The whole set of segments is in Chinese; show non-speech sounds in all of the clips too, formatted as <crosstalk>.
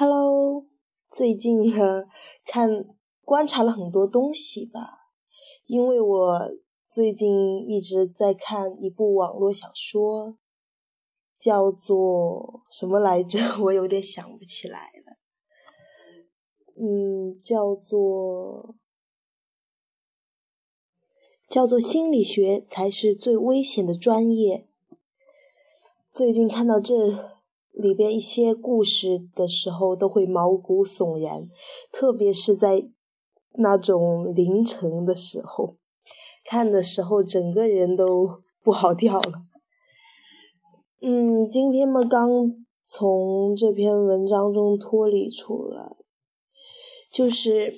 Hello，最近呢，看观察了很多东西吧，因为我最近一直在看一部网络小说，叫做什么来着？<laughs> 我有点想不起来了。嗯，叫做叫做心理学才是最危险的专业。最近看到这。里边一些故事的时候都会毛骨悚然，特别是在那种凌晨的时候，看的时候整个人都不好掉了。嗯，今天嘛刚从这篇文章中脱离出来，就是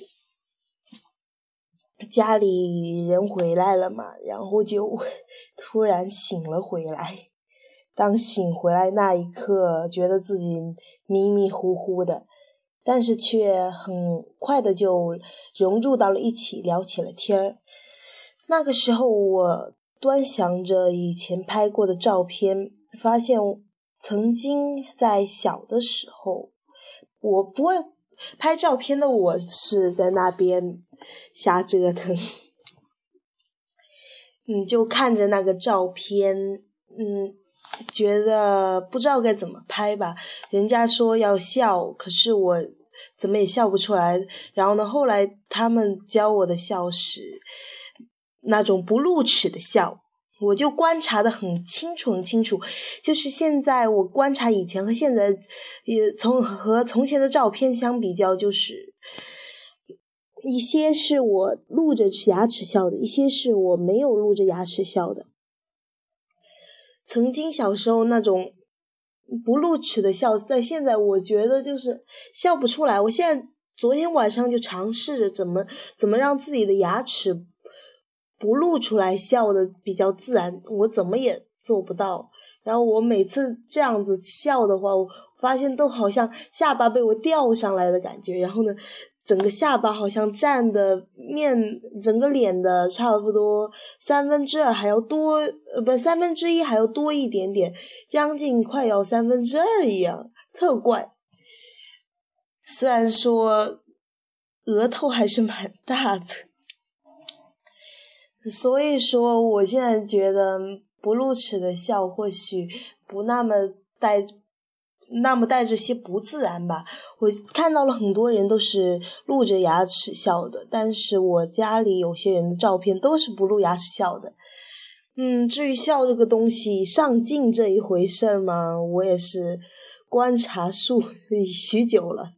家里人回来了嘛，然后就 <laughs> 突然醒了回来。当醒回来那一刻，觉得自己迷迷糊糊的，但是却很快的就融入到了一起，聊起了天儿。那个时候，我端详着以前拍过的照片，发现曾经在小的时候，我不会拍照片的，我是在那边瞎折腾。<laughs> 嗯，就看着那个照片，嗯。觉得不知道该怎么拍吧，人家说要笑，可是我怎么也笑不出来。然后呢，后来他们教我的笑是那种不露齿的笑，我就观察的很清楚很清楚。就是现在我观察以前和现在，也从和从前的照片相比较，就是一些是我露着牙齿笑的，一些是我没有露着牙齿笑的。曾经小时候那种不露齿的笑，在现在我觉得就是笑不出来。我现在昨天晚上就尝试着怎么怎么让自己的牙齿不露出来笑的比较自然，我怎么也做不到。然后我每次这样子笑的话，我发现都好像下巴被我吊上来的感觉。然后呢？整个下巴好像占的面，整个脸的差不多三分之二还要多，呃，不，三分之一还要多一点点，将近快要三分之二一样，特怪。虽然说额头还是蛮大的，所以说我现在觉得不露齿的笑或许不那么带。那么带着些不自然吧，我看到了很多人都是露着牙齿笑的，但是我家里有些人的照片都是不露牙齿笑的。嗯，至于笑这个东西上镜这一回事儿嘛，我也是观察数许久了。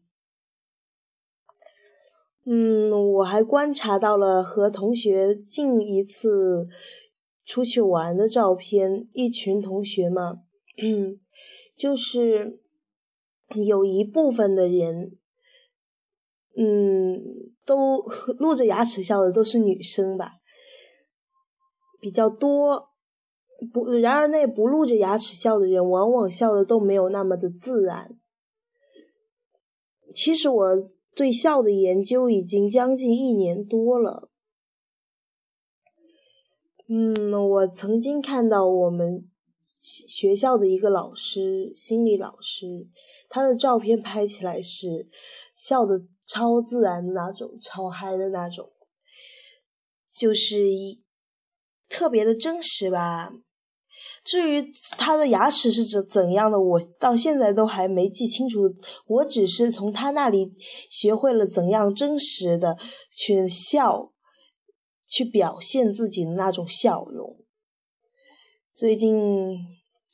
嗯，我还观察到了和同学近一次出去玩的照片，一群同学嘛，嗯，就是。有一部分的人，嗯，都露着牙齿笑的都是女生吧，比较多。不，然而那不露着牙齿笑的人，往往笑的都没有那么的自然。其实我对笑的研究已经将近一年多了。嗯，我曾经看到我们学校的一个老师，心理老师。他的照片拍起来是笑的超自然的那种，超嗨的那种，就是一特别的真实吧。至于他的牙齿是怎怎样的，我到现在都还没记清楚。我只是从他那里学会了怎样真实的去笑，去表现自己的那种笑容。最近。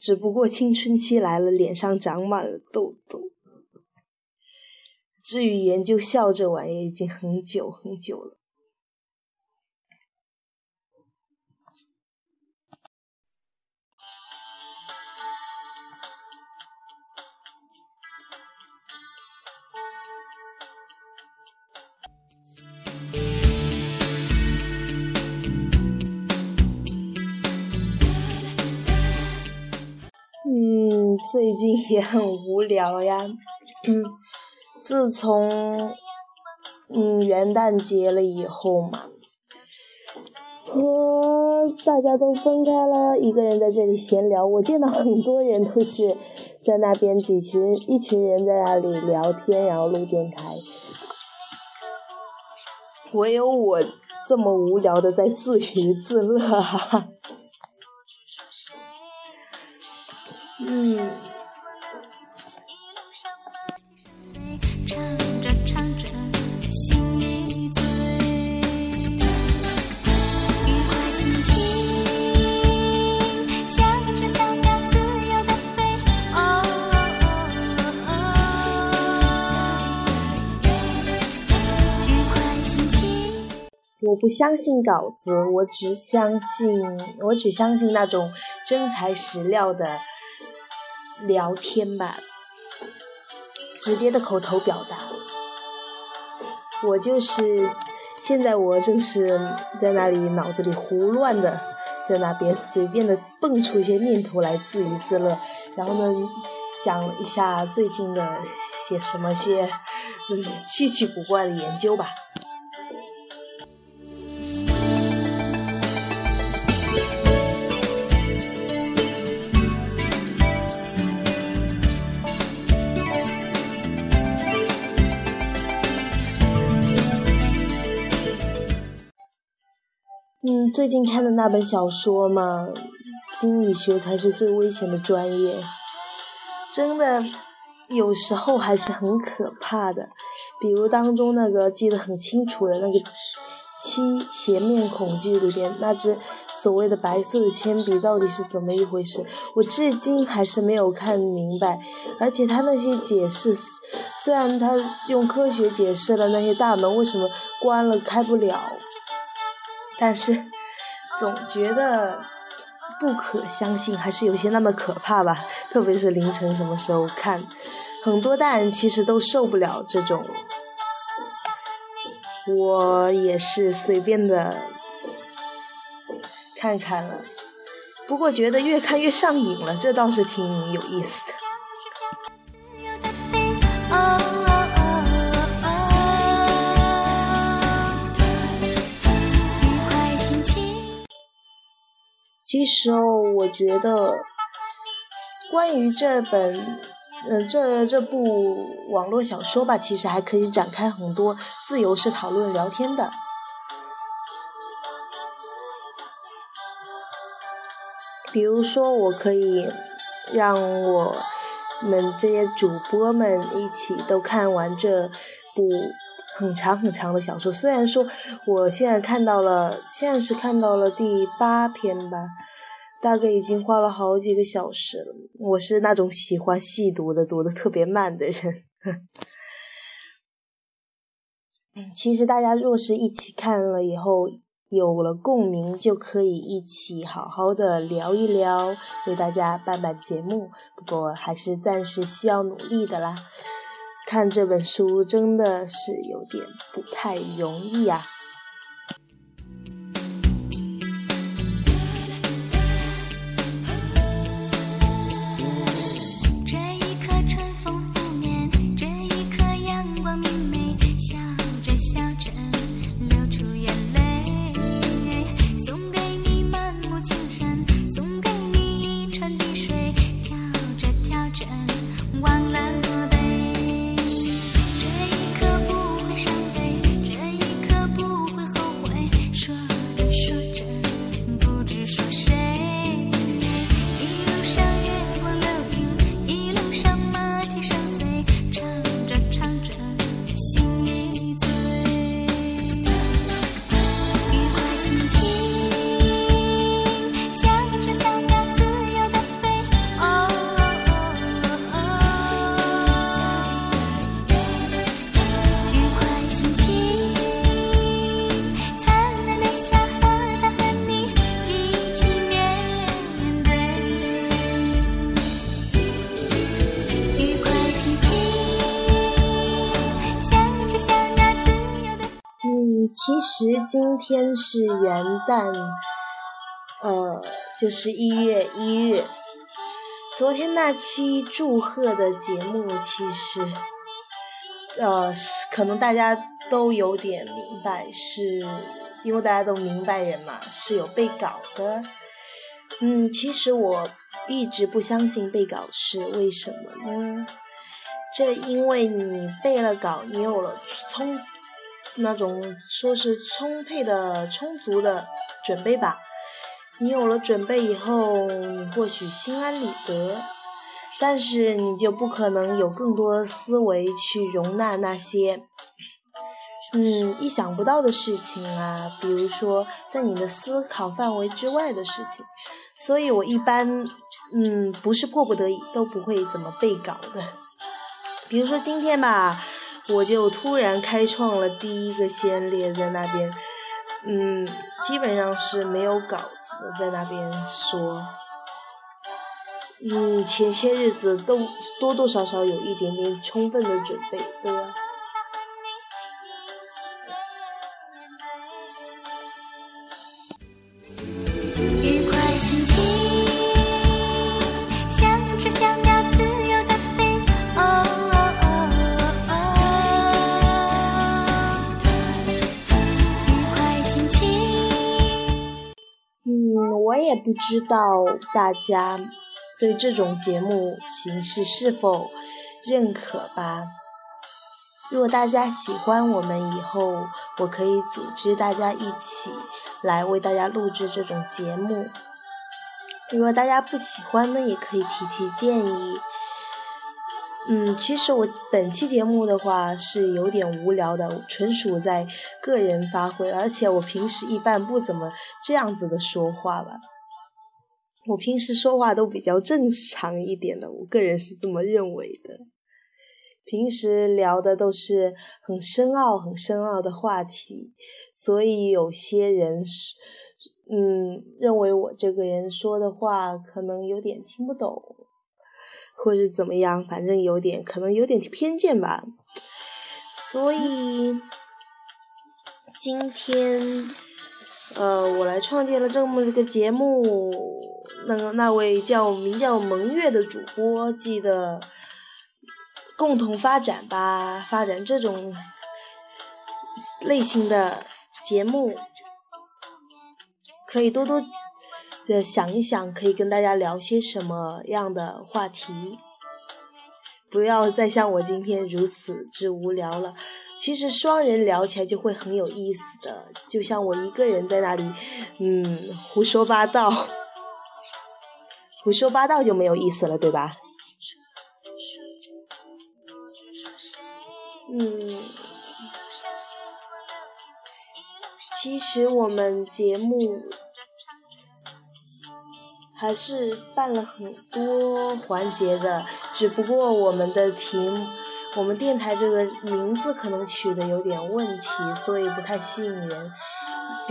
只不过青春期来了，脸上长满了痘痘。至于研究笑这玩意，已经很久很久了。最近也很无聊呀，嗯，自从嗯元旦节了以后嘛，和大家都分开了，一个人在这里闲聊。我见到很多人都是在那边几群一群人在那里聊天，然后录电台。唯有我这么无聊的在自娱自乐，哈嗯。我不相信稿子，我只相信我只相信那种真材实料的聊天吧，直接的口头表达。我就是现在我正是在那里脑子里胡乱的，在那边随便的蹦出一些念头来自娱自乐，然后呢讲一下最近的些什么些嗯稀奇古怪的研究吧。最近看的那本小说嘛，心理学才是最危险的专业，真的有时候还是很可怕的。比如当中那个记得很清楚的那个《七斜面恐惧》里边那只所谓的白色的铅笔到底是怎么一回事，我至今还是没有看明白。而且他那些解释，虽然他用科学解释了那些大门为什么关了开不了。但是，总觉得不可相信，还是有些那么可怕吧。特别是凌晨什么时候看，很多大人其实都受不了这种。我也是随便的看看了，不过觉得越看越上瘾了，这倒是挺有意思的。其实哦，我觉得关于这本，嗯，这这部网络小说吧，其实还可以展开很多自由式讨论、聊天的。比如说，我可以让我们这些主播们一起都看完这部很长很长的小说。虽然说我现在看到了，现在是看到了第八篇吧。大概已经花了好几个小时了。我是那种喜欢细读的、读的特别慢的人。<laughs> 其实大家若是一起看了以后有了共鸣，就可以一起好好的聊一聊，为大家办办节目。不过还是暂时需要努力的啦。看这本书真的是有点不太容易啊。其实今天是元旦，呃，就是一月一日。昨天那期祝贺的节目，其实，呃，可能大家都有点明白，是因为大家都明白人嘛是有背稿的。嗯，其实我一直不相信背稿是为什么呢？这因为你背了稿，你有了充那种说是充沛的、充足的准备吧。你有了准备以后，你或许心安理得，但是你就不可能有更多思维去容纳那些，嗯，意想不到的事情啊，比如说在你的思考范围之外的事情。所以我一般，嗯，不是迫不得已都不会怎么背稿的。比如说今天吧，我就突然开创了第一个先烈在那边，嗯，基本上是没有稿子在那边说，嗯，前些日子都多多少少有一点点充分的准备，对？也不知道大家对这种节目形式是否认可吧？如果大家喜欢，我们以后我可以组织大家一起来为大家录制这种节目。如果大家不喜欢呢，也可以提提建议。嗯，其实我本期节目的话是有点无聊的，纯属在个人发挥，而且我平时一般不怎么这样子的说话吧。我平时说话都比较正常一点的，我个人是这么认为的。平时聊的都是很深奥、很深奥的话题，所以有些人是，嗯，认为我这个人说的话可能有点听不懂，或者怎么样，反正有点可能有点偏见吧。所以今天，呃，我来创建了这么一个节目。那个那位叫名叫蒙月的主播，记得共同发展吧，发展这种类型的节目，可以多多的想一想，可以跟大家聊些什么样的话题，不要再像我今天如此之无聊了。其实双人聊起来就会很有意思的，就像我一个人在那里，嗯，胡说八道。胡说八道就没有意思了，对吧？嗯，其实我们节目还是办了很多环节的，只不过我们的题目，我们电台这个名字可能取的有点问题，所以不太吸引人。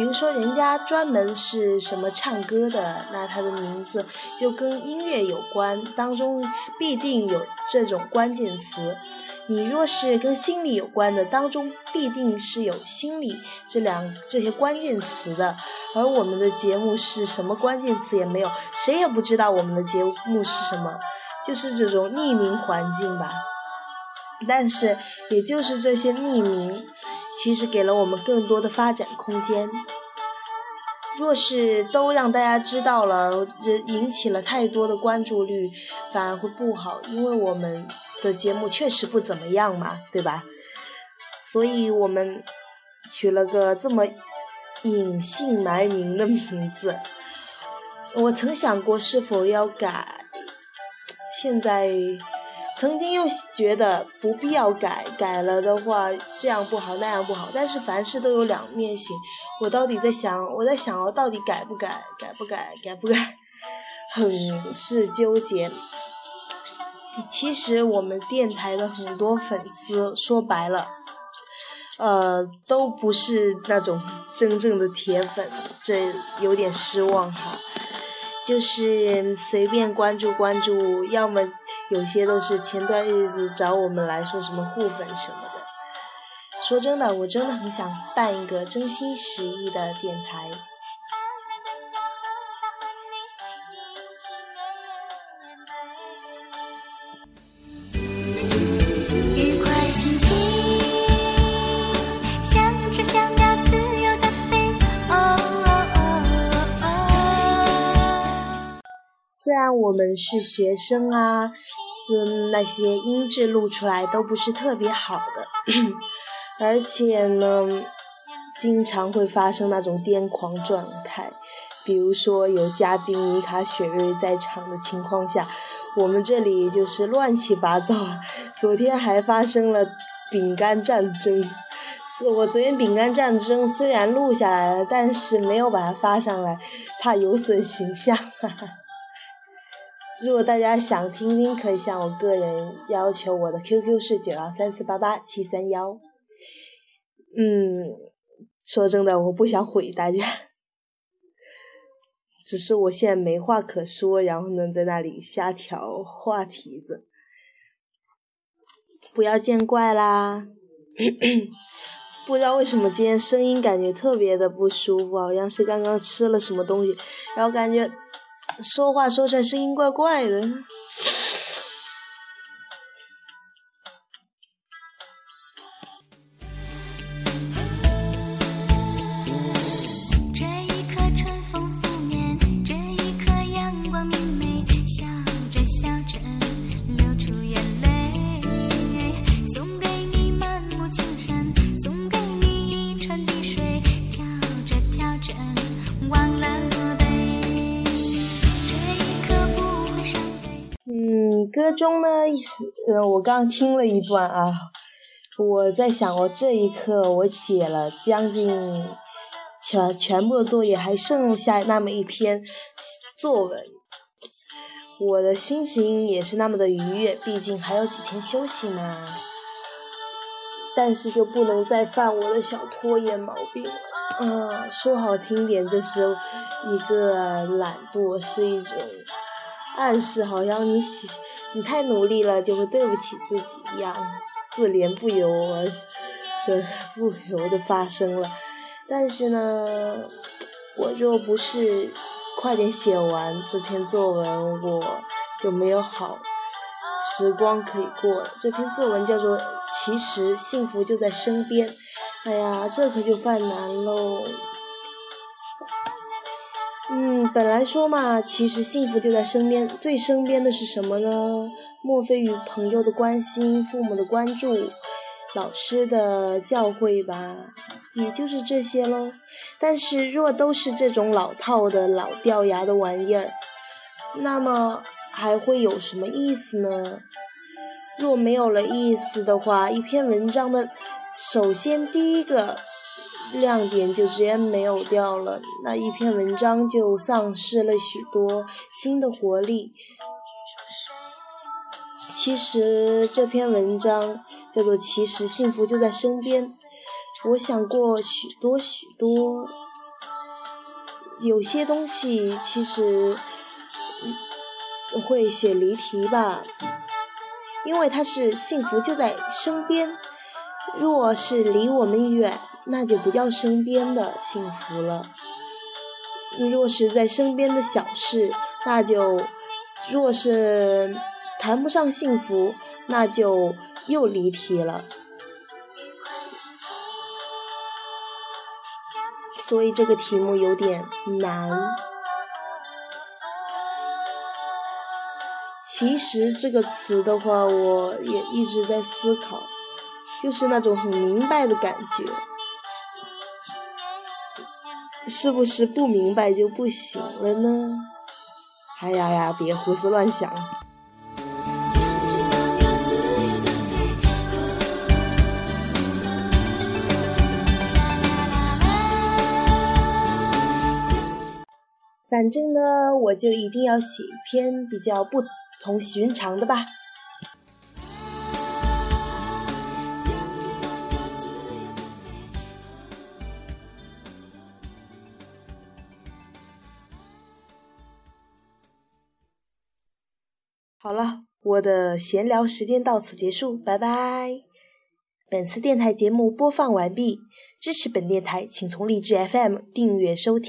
比如说，人家专门是什么唱歌的，那他的名字就跟音乐有关，当中必定有这种关键词。你若是跟心理有关的，当中必定是有心理这两这些关键词的。而我们的节目是什么关键词也没有，谁也不知道我们的节目是什么，就是这种匿名环境吧。但是，也就是这些匿名。其实给了我们更多的发展空间。若是都让大家知道了，引起了太多的关注率，反而会不好，因为我们的节目确实不怎么样嘛，对吧？所以我们取了个这么隐姓埋名的名字。我曾想过是否要改，现在。曾经又觉得不必要改，改了的话这样不好那样不好，但是凡事都有两面性。我到底在想，我在想我到底改不改，改不改，改不改，<laughs> 很是纠结。其实我们电台的很多粉丝，说白了，呃，都不是那种真正的铁粉，这有点失望哈。就是随便关注关注，要么。有些都是前段日子找我们来说什么互粉什么的。说真的，我真的很想办一个真心实意的电台。愉快心情，虽然我们是学生啊，是那些音质录出来都不是特别好的，<clears throat> 而且呢，经常会发生那种癫狂状态。比如说有嘉宾米卡雪瑞在场的情况下，我们这里就是乱七八糟。昨天还发生了饼干战争，是我昨天饼干战争虽然录下来了，但是没有把它发上来，怕有损形象。哈哈如果大家想听听，可以向我个人要求，我的 QQ 是九幺三四八八七三幺。嗯，说真的，我不想毁大家。<laughs> 只是我现在没话可说，然后呢，在那里瞎调话题子，不要见怪啦。<clears throat> 不知道为什么今天声音感觉特别的不舒服，好像是刚刚吃了什么东西，然后感觉说话说出来声音怪怪的。中呢，呃，我刚听了一段啊，我在想，我这一刻我写了将近全全部的作业，还剩下那么一篇作文，我的心情也是那么的愉悦，毕竟还有几天休息嘛。但是就不能再犯我的小拖延毛病了，嗯，说好听点，这是一个懒惰，是一种暗示，好像你喜。你太努力了，就会对不起自己一样，自怜不由而生不由的发生了。但是呢，我若不是快点写完这篇作文，我就没有好时光可以过了。这篇作文叫做《其实幸福就在身边》，哎呀，这可就犯难喽。嗯，本来说嘛，其实幸福就在身边，最身边的是什么呢？莫非与朋友的关心、父母的关注、老师的教诲吧？也就是这些喽。但是若都是这种老套的老掉牙的玩意儿，那么还会有什么意思呢？若没有了意思的话，一篇文章的首先第一个。亮点就直接没有掉了，那一篇文章就丧失了许多新的活力。其实这篇文章叫做“其实幸福就在身边”，我想过许多许多，有些东西其实会写离题吧，因为它是幸福就在身边，若是离我们远。那就不叫身边的幸福了。若是在身边的小事，那就若是谈不上幸福，那就又离题了。所以这个题目有点难。其实这个词的话，我也一直在思考，就是那种很明白的感觉。是不是不明白就不行了呢？哎呀呀，别胡思乱想。反正呢，我就一定要写一篇比较不同寻常的吧。好了，我的闲聊时间到此结束，拜拜。本次电台节目播放完毕，支持本电台，请从荔枝 FM 订阅收听。